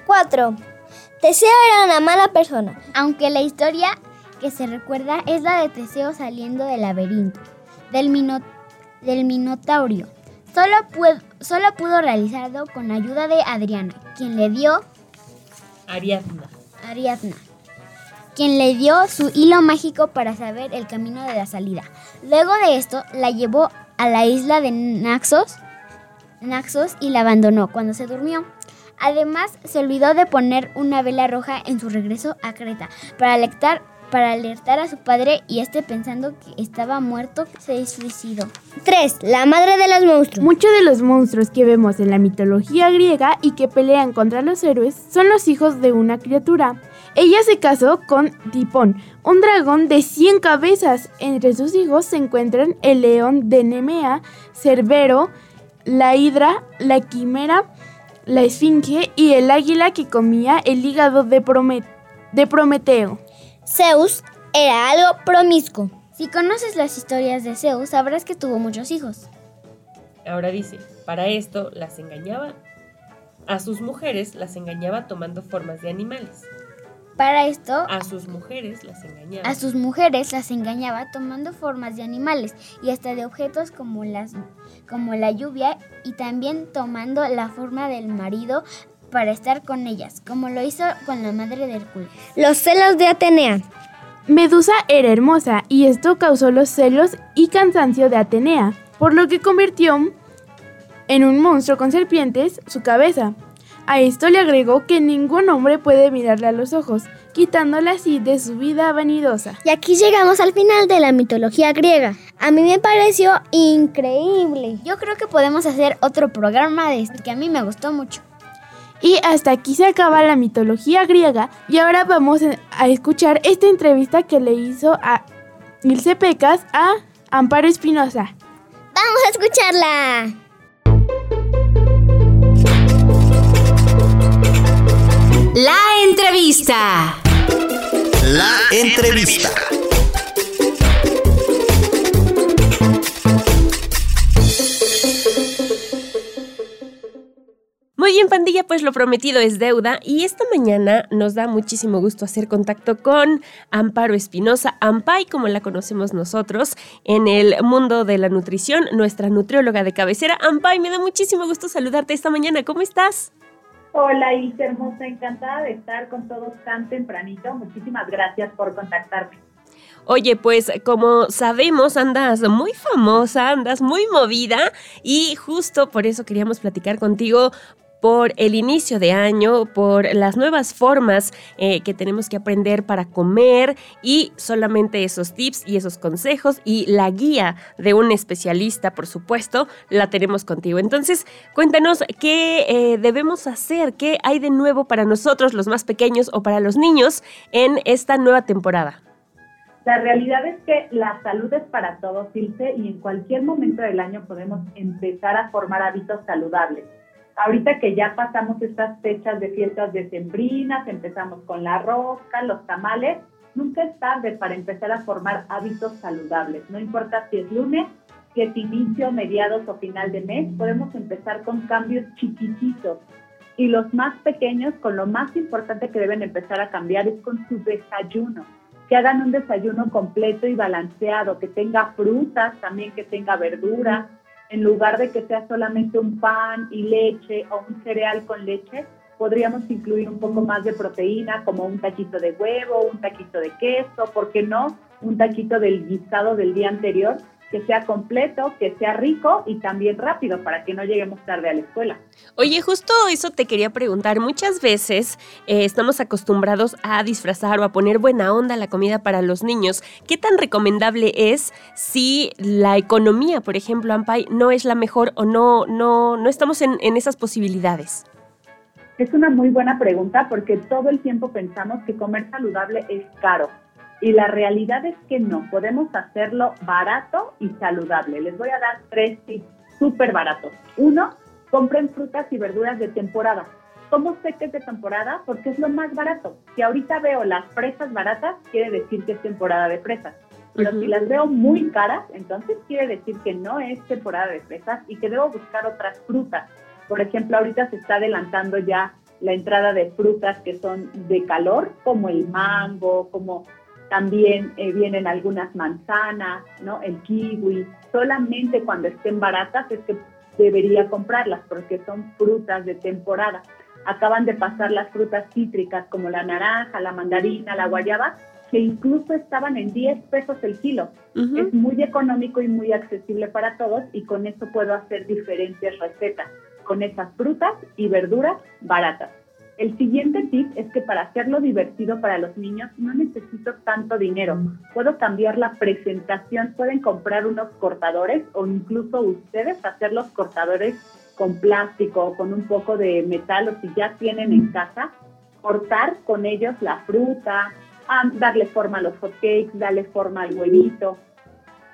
4. Teseo era una mala persona, aunque la historia que se recuerda es la de Teseo saliendo del laberinto, del, del Minotaurio. Solo, solo pudo realizarlo con ayuda de Adriana, quien le dio... Ariadna. Ariadna. Quien le dio su hilo mágico para saber el camino de la salida. Luego de esto, la llevó a la isla de Naxos, Naxos y la abandonó cuando se durmió. Además, se olvidó de poner una vela roja en su regreso a Creta para alertar para alertar a su padre y este pensando que estaba muerto se suicidó. 3. La madre de los monstruos. Muchos de los monstruos que vemos en la mitología griega y que pelean contra los héroes son los hijos de una criatura. Ella se casó con Tipón, un dragón de 100 cabezas. Entre sus hijos se encuentran el león de Nemea, Cerbero, la hidra, la quimera, la esfinge y el águila que comía el hígado de, de Prometeo. Zeus era algo promiscuo. Si conoces las historias de Zeus, sabrás que tuvo muchos hijos. Ahora dice, para esto las engañaba. A sus mujeres las engañaba tomando formas de animales. Para esto, a sus mujeres las engañaba. A sus mujeres las engañaba tomando formas de animales y hasta de objetos como, las, como la lluvia y también tomando la forma del marido para estar con ellas, como lo hizo con la madre de Hércules. Los celos de Atenea. Medusa era hermosa y esto causó los celos y cansancio de Atenea, por lo que convirtió en un monstruo con serpientes su cabeza. A esto le agregó que ningún hombre puede mirarle a los ojos, quitándola así de su vida vanidosa. Y aquí llegamos al final de la mitología griega. A mí me pareció increíble. Yo creo que podemos hacer otro programa de esto, que a mí me gustó mucho. Y hasta aquí se acaba la mitología griega y ahora vamos a escuchar esta entrevista que le hizo a Ilse Pecas a Amparo Espinosa. ¡Vamos a escucharla! La entrevista. La entrevista. Muy bien, pandilla, pues lo prometido es deuda y esta mañana nos da muchísimo gusto hacer contacto con Amparo Espinosa, Ampay, como la conocemos nosotros en el mundo de la nutrición, nuestra nutrióloga de cabecera. Ampay, me da muchísimo gusto saludarte esta mañana. ¿Cómo estás? Hola, Ilse, hermosa, encantada de estar con todos tan tempranito. Muchísimas gracias por contactarme. Oye, pues como sabemos, andas muy famosa, andas muy movida y justo por eso queríamos platicar contigo por el inicio de año, por las nuevas formas eh, que tenemos que aprender para comer y solamente esos tips y esos consejos y la guía de un especialista, por supuesto, la tenemos contigo. Entonces, cuéntanos qué eh, debemos hacer, qué hay de nuevo para nosotros, los más pequeños o para los niños, en esta nueva temporada. La realidad es que la salud es para todos, Ilse, y en cualquier momento del año podemos empezar a formar hábitos saludables ahorita que ya pasamos estas fechas de fiestas decembrinas, empezamos con la rosca, los tamales, nunca es tarde para empezar a formar hábitos saludables. No importa si es lunes, si es inicio, mediados o final de mes, podemos empezar con cambios chiquititos. Y los más pequeños, con lo más importante que deben empezar a cambiar es con su desayuno. que hagan un desayuno completo y balanceado, que tenga frutas, también que tenga verdura, en lugar de que sea solamente un pan y leche o un cereal con leche, podríamos incluir un poco más de proteína, como un taquito de huevo, un taquito de queso, ¿por qué no? Un taquito del guisado del día anterior, que sea completo, que sea rico y también rápido para que no lleguemos tarde a la escuela. Oye, justo eso te quería preguntar. Muchas veces eh, estamos acostumbrados a disfrazar o a poner buena onda la comida para los niños. ¿Qué tan recomendable es si la economía, por ejemplo, Ampay, no es la mejor o no, no, no estamos en, en esas posibilidades? Es una muy buena pregunta porque todo el tiempo pensamos que comer saludable es caro. Y la realidad es que no, podemos hacerlo barato y saludable. Les voy a dar tres tips súper baratos. Uno, compren frutas y verduras de temporada. ¿Cómo sé que es de temporada? Porque es lo más barato. Si ahorita veo las fresas baratas, quiere decir que es temporada de fresas. Pero si las veo muy caras, entonces quiere decir que no es temporada de fresas y que debo buscar otras frutas. Por ejemplo, ahorita se está adelantando ya la entrada de frutas que son de calor, como el mango, como también eh, vienen algunas manzanas, ¿no? El kiwi. Solamente cuando estén baratas es que debería comprarlas porque son frutas de temporada. Acaban de pasar las frutas cítricas como la naranja, la mandarina, la guayaba, que incluso estaban en 10 pesos el kilo. Es muy económico y muy accesible para todos y con eso puedo hacer diferentes recetas, con esas frutas y verduras baratas. El siguiente tip es que para hacerlo divertido para los niños no necesito tanto dinero. Puedo cambiar la presentación, pueden comprar unos cortadores o incluso ustedes hacer los cortadores con plástico o con un poco de metal o si ya tienen en casa, cortar con ellos la fruta, darle forma a los hotcakes, darle forma al huevito.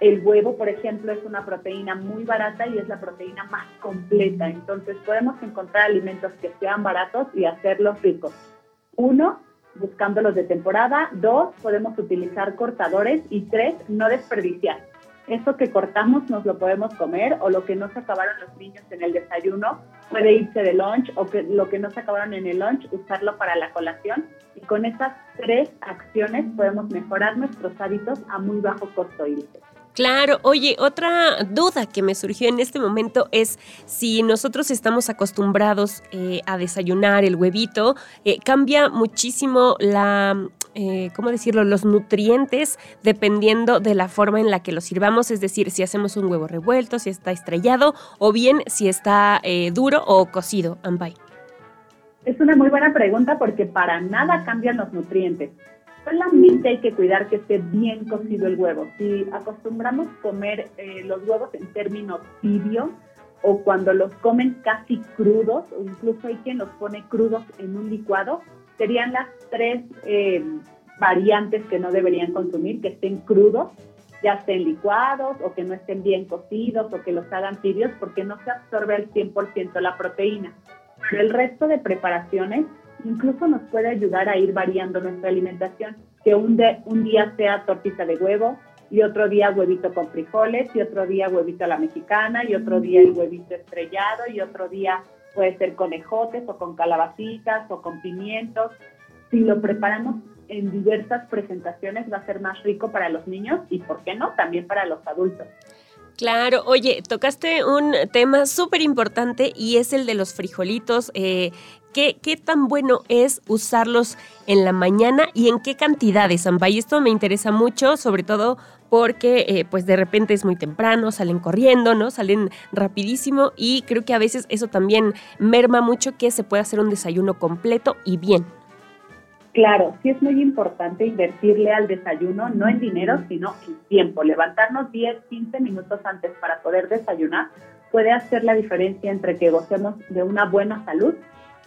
El huevo, por ejemplo, es una proteína muy barata y es la proteína más completa. Entonces podemos encontrar alimentos que sean baratos y hacerlos ricos. Uno, buscándolos de temporada. Dos, podemos utilizar cortadores. Y tres, no desperdiciar. Eso que cortamos nos lo podemos comer o lo que no se acabaron los niños en el desayuno puede irse de lunch o que lo que no se acabaron en el lunch usarlo para la colación y con esas tres acciones podemos mejorar nuestros hábitos a muy bajo costo y Claro, oye, otra duda que me surgió en este momento es si nosotros estamos acostumbrados eh, a desayunar el huevito, eh, cambia muchísimo la, eh, ¿cómo decirlo?, los nutrientes dependiendo de la forma en la que lo sirvamos, es decir, si hacemos un huevo revuelto, si está estrellado o bien si está duro o cocido, Ambay. Es una muy buena pregunta porque para nada cambian los nutrientes. Solamente hay que cuidar que esté bien cocido el huevo. Si acostumbramos comer eh, los huevos en términos tibios o cuando los comen casi crudos, o incluso hay quien los pone crudos en un licuado, serían las tres eh, variantes que no deberían consumir, que estén crudos, ya estén licuados o que no estén bien cocidos o que los hagan tibios porque no se absorbe al 100% la proteína. Pero el resto de preparaciones incluso nos puede ayudar a ir variando nuestra alimentación, que un, un día sea tortita de huevo y otro día huevito con frijoles y otro día huevito a la mexicana y otro día el huevito estrellado y otro día puede ser con ejotes o con calabacitas o con pimientos. Si lo preparamos en diversas presentaciones va a ser más rico para los niños y, ¿por qué no?, también para los adultos. Claro, oye, tocaste un tema súper importante y es el de los frijolitos. Eh, ¿qué, ¿qué, tan bueno es usarlos en la mañana y en qué cantidades, Y Esto me interesa mucho, sobre todo porque eh, pues de repente es muy temprano, salen corriendo, ¿no? Salen rapidísimo y creo que a veces eso también merma mucho que se pueda hacer un desayuno completo y bien. Claro, sí es muy importante invertirle al desayuno, no en dinero, sino en tiempo. Levantarnos 10, 15 minutos antes para poder desayunar puede hacer la diferencia entre que gocemos de una buena salud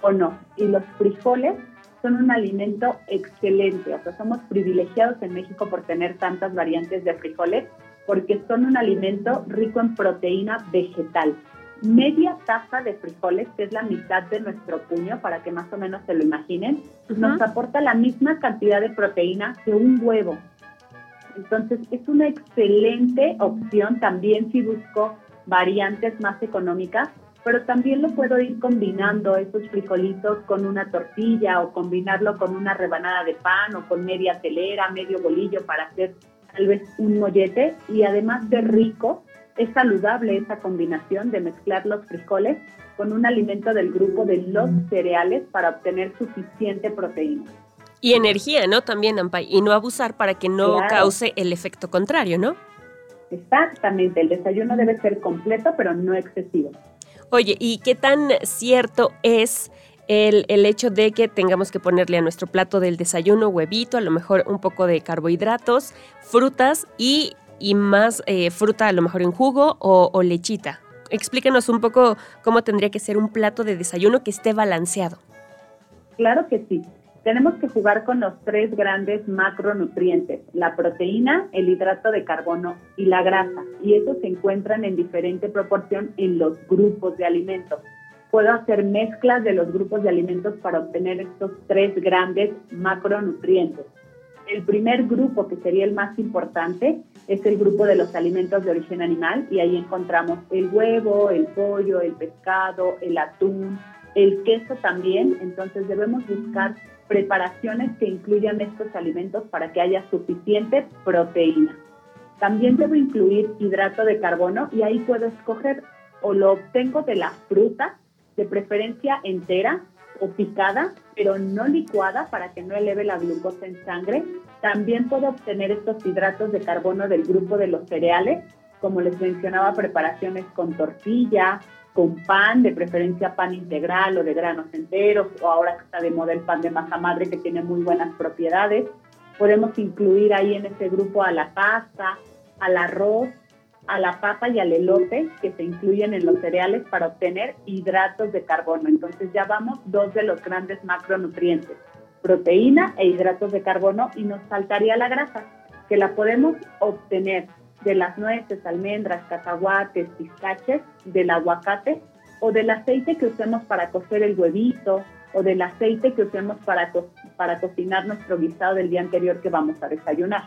o no. Y los frijoles son un alimento excelente, o sea, somos privilegiados en México por tener tantas variantes de frijoles porque son un alimento rico en proteína vegetal media taza de frijoles, que es la mitad de nuestro puño, para que más o menos se lo imaginen, nos aporta la misma cantidad de proteína que un huevo. Entonces, es una excelente opción también si busco variantes más económicas. pero también lo puedo ir combinando esos frijolitos con una tortilla o combinarlo con una rebanada de pan o con media telera, medio bolillo para hacer tal vez un mollete y además de rico, es saludable esa combinación de mezclar los frijoles con un alimento del grupo de los cereales para obtener suficiente proteína. Y energía, ¿no? También, Ampay. Y no abusar para que no Claro. cause el efecto contrario, ¿no? Exactamente, el desayuno debe ser completo pero no excesivo. Oye, ¿y qué tan cierto es el, el hecho de que tengamos que ponerle a nuestro plato del desayuno huevito, a lo mejor un poco de carbohidratos, frutas y, y más eh, fruta a lo mejor en jugo o, o lechita? Explícanos un poco cómo tendría que ser un plato de desayuno que esté balanceado. Claro que sí. Tenemos que jugar con los tres grandes macronutrientes, la proteína, el hidrato de carbono y la grasa. Y esos se encuentran en diferente proporción en los grupos de alimentos. Puedo hacer mezclas de los grupos de alimentos para obtener estos tres grandes macronutrientes. El primer grupo, que sería el más importante, es el grupo de los alimentos de origen animal y ahí encontramos el huevo, el pollo, el pescado, el atún, el queso también. Entonces debemos buscar preparaciones que incluyan estos alimentos para que haya suficiente proteína. También debo incluir hidrato de carbono y ahí puedo escoger o lo obtengo de la fruta, de preferencia entera o picada, pero no licuada para que no eleve la glucosa en sangre. También puedo obtener estos hidratos de carbono del grupo de los cereales, como les mencionaba, preparaciones con tortilla, con pan, de preferencia pan integral o de granos enteros, o ahora que está de moda el pan de masa madre que tiene muy buenas propiedades. Podemos incluir ahí en ese grupo a la pasta, al arroz, a la papa y al elote que se incluyen en los cereales para obtener hidratos de carbono. Entonces ya vamos dos de los grandes macronutrientes, proteína e hidratos de carbono y nos faltaría la grasa, que la podemos obtener de las nueces, almendras, cacahuates, pistaches, del aguacate o del aceite que usemos para cocer el huevito o del aceite que usemos para, co- para cocinar nuestro guisado del día anterior que vamos a desayunar.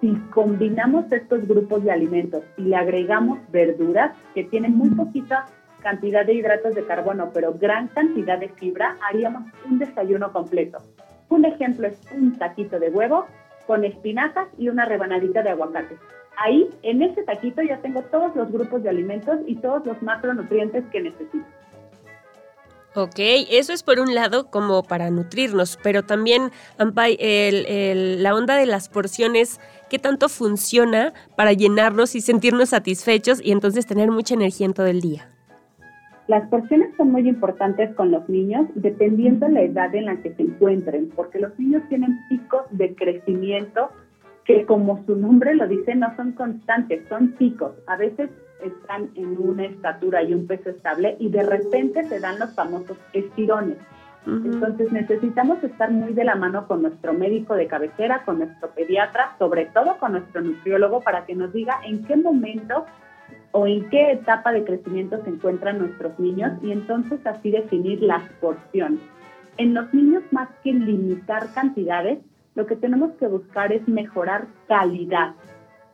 Si combinamos estos grupos de alimentos y le agregamos verduras que tienen muy poquita cantidad de hidratos de carbono, pero gran cantidad de fibra, haríamos un desayuno completo. Un ejemplo es un taquito de huevo con espinacas y una rebanadita de aguacate. Ahí, en ese taquito, ya tengo todos los grupos de alimentos y todos los macronutrientes que necesito. Ok, eso es por un lado como para nutrirnos, pero también, Ampay, el- el- la onda de las porciones, ¿qué tanto funciona para llenarnos y sentirnos satisfechos y entonces tener mucha energía en todo el día? Las porciones son muy importantes con los niños dependiendo la edad en la que se encuentren, porque los niños tienen picos de crecimiento que como su nombre lo dice no son constantes, son picos. A veces están en una estatura y un peso estable y de repente se dan los famosos estirones. Entonces necesitamos estar muy de la mano con nuestro médico de cabecera, con nuestro pediatra, sobre todo con nuestro nutriólogo para que nos diga en qué momento o en qué etapa de crecimiento se encuentran nuestros niños y entonces así definir las porciones. En los niños, más que limitar cantidades, lo que tenemos que buscar es mejorar calidad.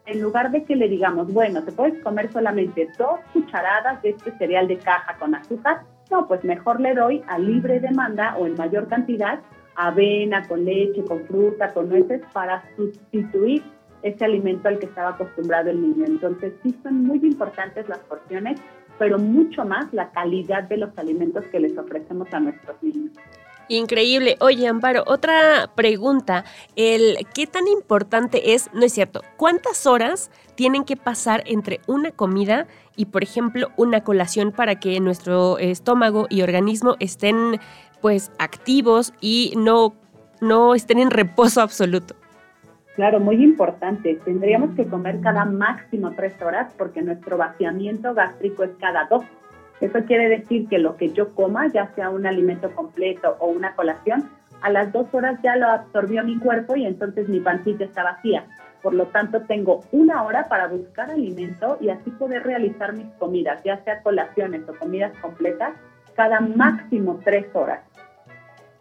En lugar de que le digamos, bueno, te puedes comer solamente dos cucharadas de este cereal de caja con azúcar, no, pues mejor le doy a libre demanda o en mayor cantidad avena, con leche, con fruta, con nueces, para sustituir ese alimento al que estaba acostumbrado el niño. Entonces sí son muy importantes las porciones, pero mucho más la calidad de los alimentos que les ofrecemos a nuestros niños. Increíble. Oye, Amparo, otra pregunta. El qué tan importante es, no es cierto, ¿cuántas horas tienen que pasar entre una comida y, por ejemplo, una colación para que nuestro estómago y organismo estén pues activos y no, no estén en reposo absoluto? Claro, muy importante. Tendríamos que comer cada máximo tres horas porque nuestro vaciamiento gástrico es cada dos. Eso quiere decir que lo que yo coma, ya sea un alimento completo o una colación, a las dos horas ya lo absorbió mi cuerpo y entonces mi pancita está vacía. Por lo tanto, tengo una hora para buscar alimento y así poder realizar mis comidas, ya sea colaciones o comidas completas, cada máximo tres horas.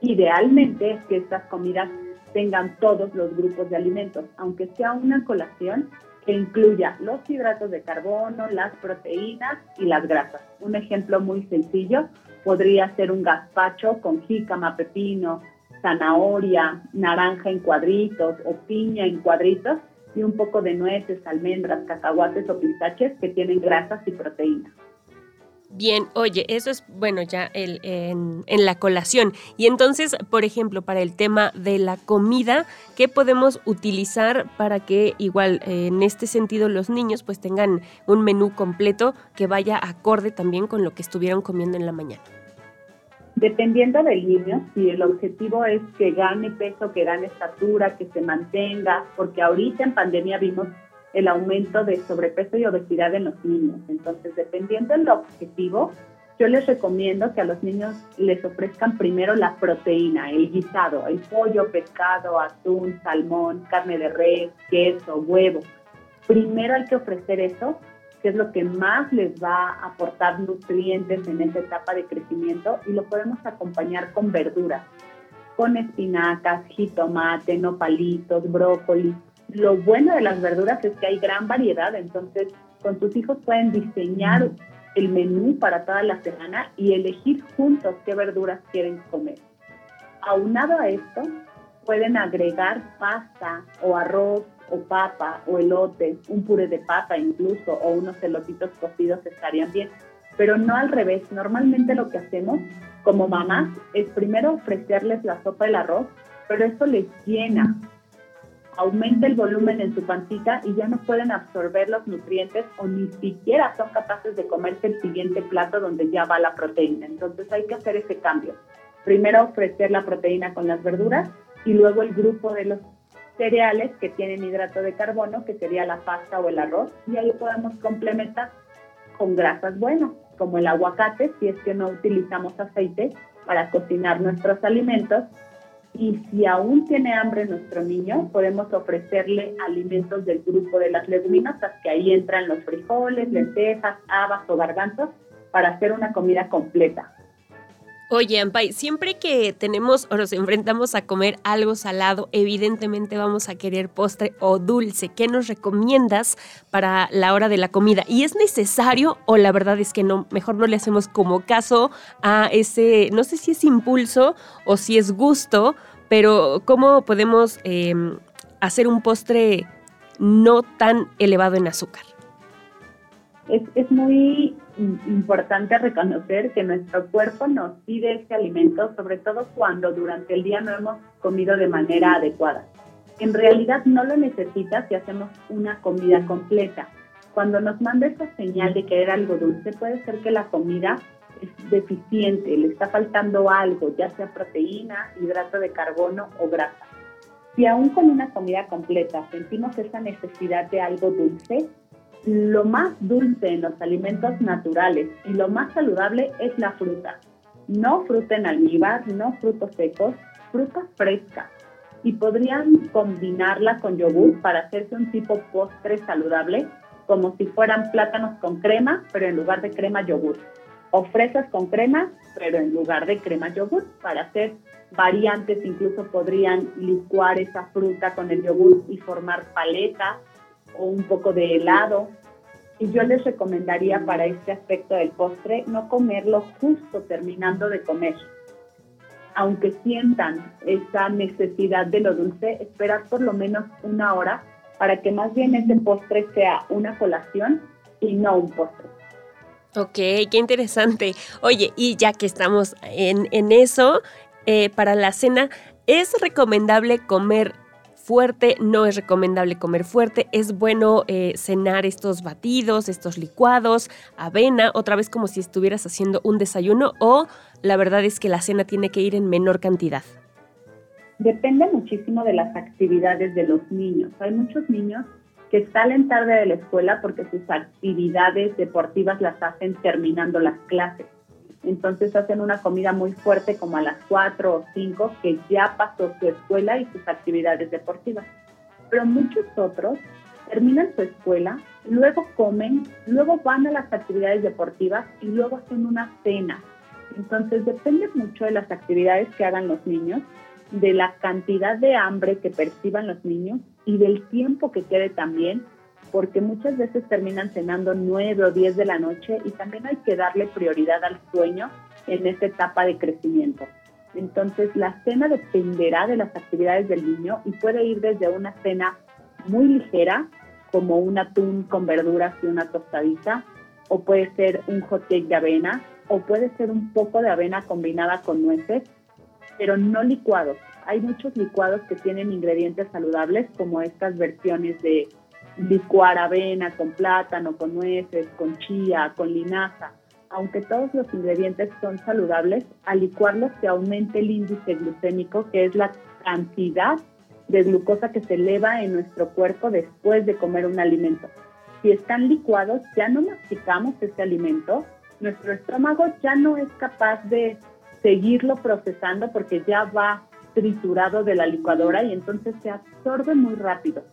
Idealmente es que estas comidas tengan todos los grupos de alimentos, aunque sea una colación, que incluya los hidratos de carbono, las proteínas y las grasas. Un ejemplo muy sencillo podría ser un gazpacho con jícama, pepino, zanahoria, naranja en cuadritos o piña en cuadritos y un poco de nueces, almendras, cacahuates o pistaches que tienen grasas y proteínas. Bien, oye, eso es, bueno, ya el, en, en, la colación. Y entonces, por ejemplo, para el tema de la comida, ¿qué podemos utilizar para que igual en este sentido los niños pues tengan un menú completo que vaya acorde también con lo que estuvieron comiendo en la mañana? Dependiendo del niño, si el objetivo es que gane peso, que gane estatura, que se mantenga, porque ahorita en pandemia vimos el aumento de sobrepeso y obesidad en los niños. Entonces, dependiendo del objetivo, yo les recomiendo que a los niños les ofrezcan primero la proteína, el guisado, el pollo, pescado, atún, salmón, carne de res, queso, huevo. Primero hay que ofrecer eso, que es lo que más les va a aportar nutrientes en esta etapa de crecimiento y lo podemos acompañar con verduras, con espinacas, jitomate, nopalitos, brócoli, lo bueno de las verduras es que hay gran variedad, entonces con tus hijos pueden diseñar el menú para toda la semana y elegir juntos qué verduras quieren comer. Aunado a esto, pueden agregar pasta o arroz o papa o elote, un puré de papa incluso o unos elotitos cocidos estarían bien, pero no al revés. Normalmente lo que hacemos como mamás es primero ofrecerles la sopa del arroz, pero eso les llena aumenta el volumen en su pancita y ya no pueden absorber los nutrientes o ni siquiera son capaces de comerse el siguiente plato donde ya va la proteína. Entonces hay que hacer ese cambio. Primero ofrecer la proteína con las verduras y luego el grupo de los cereales que tienen hidrato de carbono, que sería la pasta o el arroz, y ahí podemos complementar con grasas buenas, como el aguacate, si es que no utilizamos aceite para cocinar nuestros alimentos, y si aún tiene hambre nuestro niño, podemos ofrecerle alimentos del grupo de las leguminosas, que ahí entran los frijoles, lentejas, habas o garbanzos, para hacer una comida completa. Oye, Ampay, siempre que tenemos o nos enfrentamos a comer algo salado, evidentemente vamos a querer postre o dulce. ¿Qué nos recomiendas para la hora de la comida? ¿Y es necesario o la verdad es que no, mejor no le hacemos como caso a ese, no sé si es impulso o si es gusto, pero ¿cómo podemos em, hacer un postre no tan elevado en azúcar? Es, es muy importante reconocer que nuestro cuerpo nos pide ese alimento, sobre todo cuando durante el día no hemos comido de manera adecuada. En realidad no lo necesita si hacemos una comida completa. Cuando nos manda esa señal de querer algo dulce, puede ser que la comida es deficiente, le está faltando algo, ya sea proteína, hidrato de carbono o grasa. Si aún con una comida completa sentimos esa necesidad de algo dulce, lo más dulce en los alimentos naturales y lo más saludable es la fruta. No fruta en almíbar, no frutos secos, fruta fresca. Y podrían combinarla con yogur para hacerse un tipo postre saludable, como si fueran plátanos con crema, pero en lugar de crema yogur. O fresas con crema, pero en lugar de crema yogur, para hacer variantes, incluso podrían licuar esa fruta con el yogur y formar paleta o un poco de helado. Y yo les recomendaría para este aspecto del postre no comerlo justo terminando de comer. Aunque sientan esa necesidad de lo dulce, esperar por lo menos una hora para que más bien ese postre sea una colación y no un postre. Ok, qué interesante. Oye, y ya que estamos en, en eso, eh, para la cena, ¿es recomendable comer fuerte, no es recomendable comer fuerte, es bueno eh, cenar estos batidos, estos licuados, avena, otra vez como si estuvieras haciendo un desayuno o la verdad es que la cena tiene que ir en menor cantidad. Depende muchísimo de las actividades de los niños. Hay muchos niños que salen tarde de la escuela porque sus actividades deportivas las hacen terminando las clases entonces hacen una comida muy fuerte como a las 4 o 5 que ya pasó su escuela y sus actividades deportivas. Pero muchos otros terminan su escuela, luego comen, luego van a las actividades deportivas y luego hacen una cena. Entonces depende mucho de las actividades que hagan los niños, de la cantidad de hambre que perciban los niños y del tiempo que quede también porque muchas veces terminan cenando 9 o 10 de la noche y también hay que darle prioridad al sueño en esta etapa de crecimiento. Entonces la cena dependerá de las actividades del niño y puede ir desde una cena muy ligera, como un atún con verduras y una tostadita, o puede ser un hot cake de avena, o puede ser un poco de avena combinada con nueces, pero no licuados. Hay muchos licuados que tienen ingredientes saludables, como estas versiones de licuar avena con plátano, con nueces, con chía, con linaza. Aunque todos los ingredientes son saludables, al licuarlos se aumenta el índice glucémico, que es la cantidad de glucosa que se eleva en nuestro cuerpo después de comer un alimento. Si están licuados, ya no masticamos ese alimento, nuestro estómago ya no es capaz de seguirlo procesando porque ya va triturado de la licuadora y entonces se absorbe muy rápido.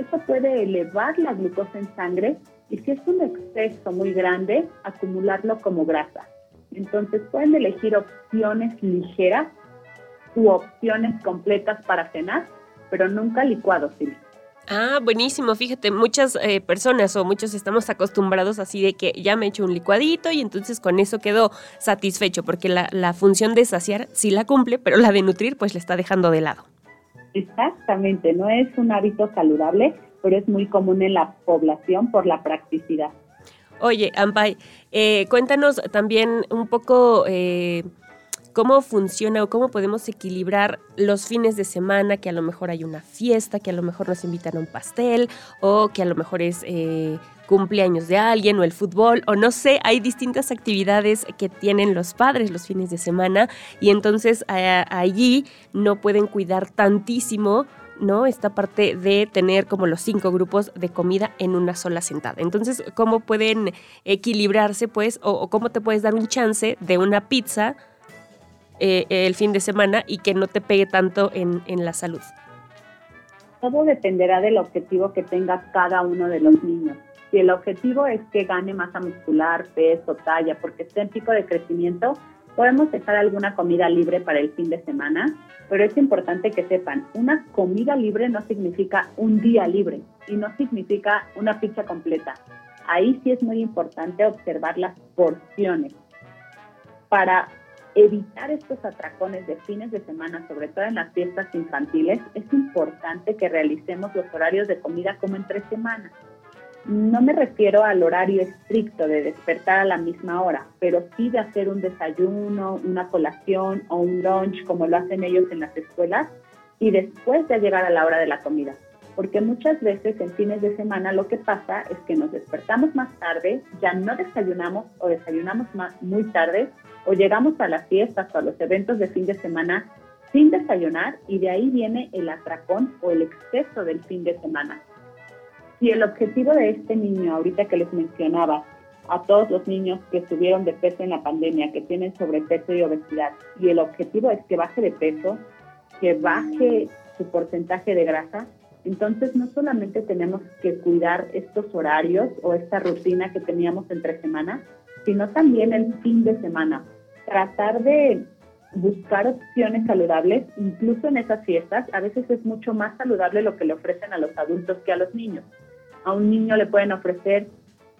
Eso puede elevar la glucosa en sangre y si es un exceso muy grande, acumularlo como grasa. Entonces pueden elegir opciones ligeras u opciones completas para cenar, pero nunca licuados, ¿sí? Ah, buenísimo. Fíjate, muchas eh, personas o muchos estamos acostumbrados así de que ya me echo un licuadito y entonces con eso quedo satisfecho, porque la, la función de saciar sí la cumple, pero la de nutrir pues la está dejando de lado. Exactamente, no es un hábito saludable, pero es muy común en la población por la practicidad. Oye, Ampay, eh, cuéntanos también un poco eh, cómo funciona o cómo podemos equilibrar los fines de semana, que a lo mejor hay una fiesta, que a lo mejor nos invitan a un pastel, o que a lo mejor es eh, cumpleaños de alguien, o el fútbol, o no sé, hay distintas actividades que tienen los padres los fines de semana, y entonces allí no pueden cuidar tantísimo ¿no? Esta parte de tener como los cinco grupos de comida en una sola sentada. Entonces, ¿cómo pueden equilibrarse, pues, o, cómo te puedes dar un chance de una pizza eh, el fin de semana y que no te pegue tanto en la salud? Todo dependerá del objetivo que tenga cada uno de los niños. Si el objetivo es que gane masa muscular, peso, talla, porque esté en pico de crecimiento, podemos dejar alguna comida libre para el fin de semana, pero es importante que sepan, una comida libre no significa un día libre y no significa una pizza completa. Ahí sí es muy importante observar las porciones. Para evitar estos atracones de fines de semana, sobre todo en las fiestas infantiles, es importante que realicemos los horarios de comida como entre semanas. No me refiero al horario estricto de despertar a la misma hora, pero sí de hacer un desayuno, una colación o un lunch como lo hacen ellos en las escuelas y después de llegar a la hora de la comida. Porque muchas veces en fines de semana lo que pasa es que nos despertamos más tarde, ya no desayunamos o desayunamos muy tarde o llegamos a las fiestas o a los eventos de fin de semana sin desayunar y de ahí viene el atracón o el exceso del fin de semana. Si el objetivo de este niño, ahorita que les mencionaba, a todos los niños que subieron de peso en la pandemia, que tienen sobrepeso y obesidad, y el objetivo es que baje de peso, que baje su porcentaje de grasa, entonces no solamente tenemos que cuidar estos horarios o esta rutina que teníamos entre semanas, sino también el fin de semana. Tratar de buscar opciones saludables, incluso en esas fiestas, a veces es mucho más saludable lo que le ofrecen a los adultos que a los niños. A un niño le pueden ofrecer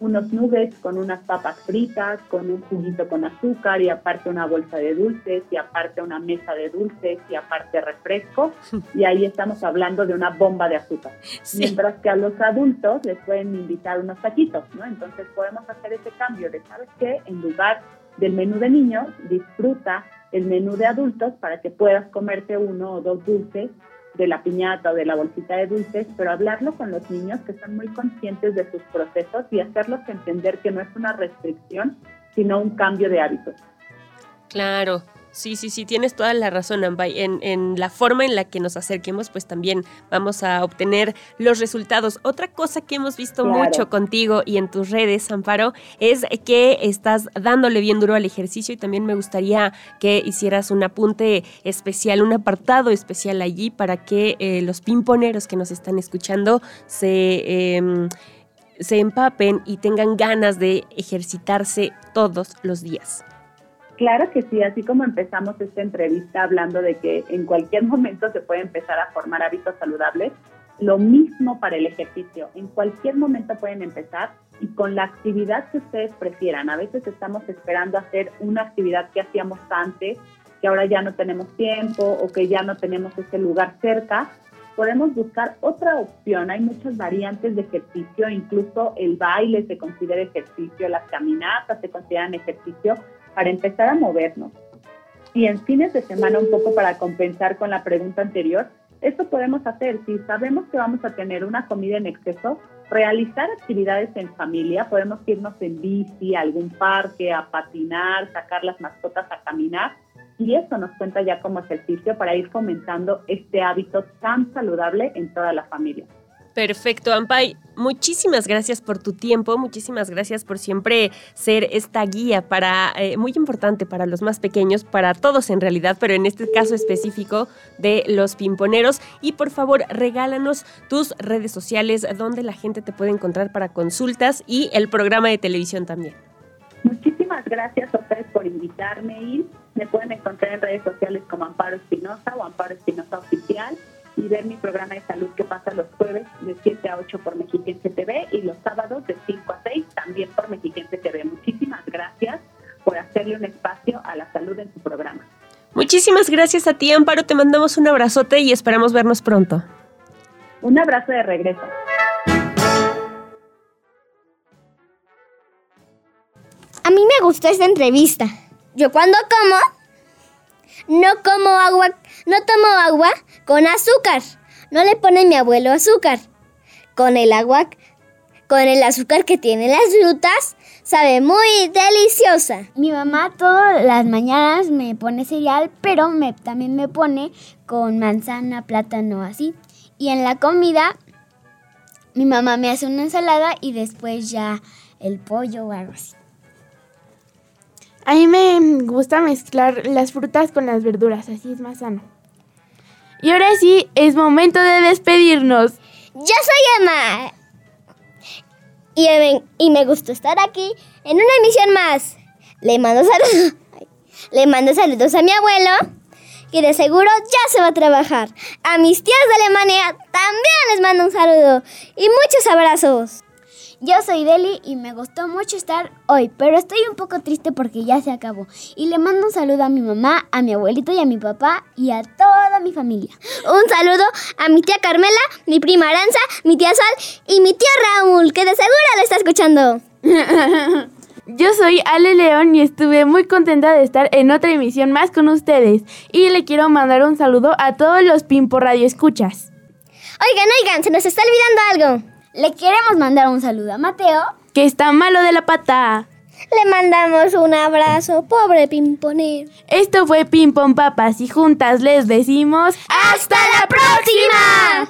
unos nubes con unas papas fritas, con un juguito con azúcar y aparte una bolsa de dulces y aparte una mesa de dulces y aparte refresco y ahí estamos hablando de una bomba de azúcar. Mientras que a los adultos les pueden invitar unos taquitos, ¿no? Entonces podemos hacer ese cambio de, ¿sabes qué? En lugar del menú de niños, disfruta el menú de adultos para que puedas comerte uno o dos dulces de la piñata o de la bolsita de dulces, pero hablarlo con los niños que son muy conscientes de sus procesos y hacerlos entender que no es una restricción, sino un cambio de hábitos. Claro, Sí, sí, sí, tienes toda la razón, Ambay. En, en, la forma en la que nos acerquemos, pues también vamos a obtener los resultados. Otra cosa que hemos visto mucho contigo y en tus redes, Amparo, es que estás dándole bien duro al ejercicio y también me gustaría que hicieras un apunte especial, un apartado especial allí para que eh, los pimponeros que nos están escuchando se... Eh, se empapen y tengan ganas de ejercitarse todos los días. Claro que sí, así como empezamos esta entrevista hablando de que en cualquier momento se puede empezar a formar hábitos saludables, Lo mismo para el ejercicio. En cualquier momento pueden empezar y con la actividad que ustedes prefieran. A veces estamos esperando hacer una actividad que hacíamos antes, que ahora ya no tenemos tiempo o que ya no tenemos ese lugar cerca. Podemos buscar otra opción. Hay muchas variantes de ejercicio, incluso el baile se considera ejercicio, las caminatas se consideran ejercicio para empezar a movernos. Y en fines de semana, un poco para compensar con la pregunta anterior, esto podemos hacer. Si sabemos que vamos a tener una comida en exceso, realizar actividades en familia, podemos irnos en bici, a algún parque, a patinar, sacar las mascotas a caminar. Y eso nos cuenta ya como ejercicio para ir fomentando este hábito tan saludable en toda la familia. Perfecto, Ampay. Muchísimas gracias por tu tiempo, muchísimas gracias por siempre ser esta guía para eh, muy importante para los más pequeños, para todos en realidad, pero en este caso específico de los pimponeros. Y por favor, regálanos tus redes sociales donde la gente te puede encontrar para consultas y el programa de televisión también. Muchísimas gracias a ustedes por invitarme, y Me pueden encontrar en redes sociales como Amparo Espinosa o Amparo Espinosa Oficial y ver mi programa de salud que pasa los jueves de 7 a 8 por Mexiquense TV y los sábados de 5 a 6 también por Mexiquense TV. Muchísimas gracias por hacerle un espacio a la salud en su programa. Muchísimas gracias a ti, Amparo. Te mandamos un abrazote y esperamos vernos pronto. Un abrazo de regreso. A mí me gustó esta entrevista. Yo cuando como, no como agua, no tomo agua con azúcar. No le pone mi abuelo azúcar. Con el agua, con el azúcar que tiene las frutas, sabe muy deliciosa. Mi mamá todas las mañanas me pone cereal, pero me, también me pone con manzana, plátano, así. Y en la comida, mi mamá me hace una ensalada y después ya el pollo o algo así. A mí me gusta mezclar las frutas con las verduras, así es más sano. Y ahora sí, es momento de despedirnos. Yo soy Emma. Y me, y me gustó estar aquí en una emisión más. Le mando saludos. Le mando saludos a mi abuelo, que de seguro ya se va a trabajar. A mis tías de Alemania también les mando un saludo. Y muchos abrazos. Yo soy Deli y me gustó mucho estar hoy, pero estoy un poco triste porque ya se acabó. Y le mando un saludo a mi mamá, a mi abuelito y a mi papá y a toda mi familia. Un saludo a mi tía Carmela, mi prima Aranza, mi tía Sal y mi tío Raúl, que de seguro lo está escuchando. Yo soy Ale León y estuve muy contenta de estar en otra emisión más con ustedes. Y le quiero mandar un saludo a todos los Pimpo Radio Escuchas. Oigan, oigan, se nos está olvidando algo. Le queremos mandar un saludo a Mateo. Que está malo de la pata. Le mandamos un abrazo, pobre Pimponer. Esto fue Pimpon Papas y juntas les decimos... ¡Hasta la próxima!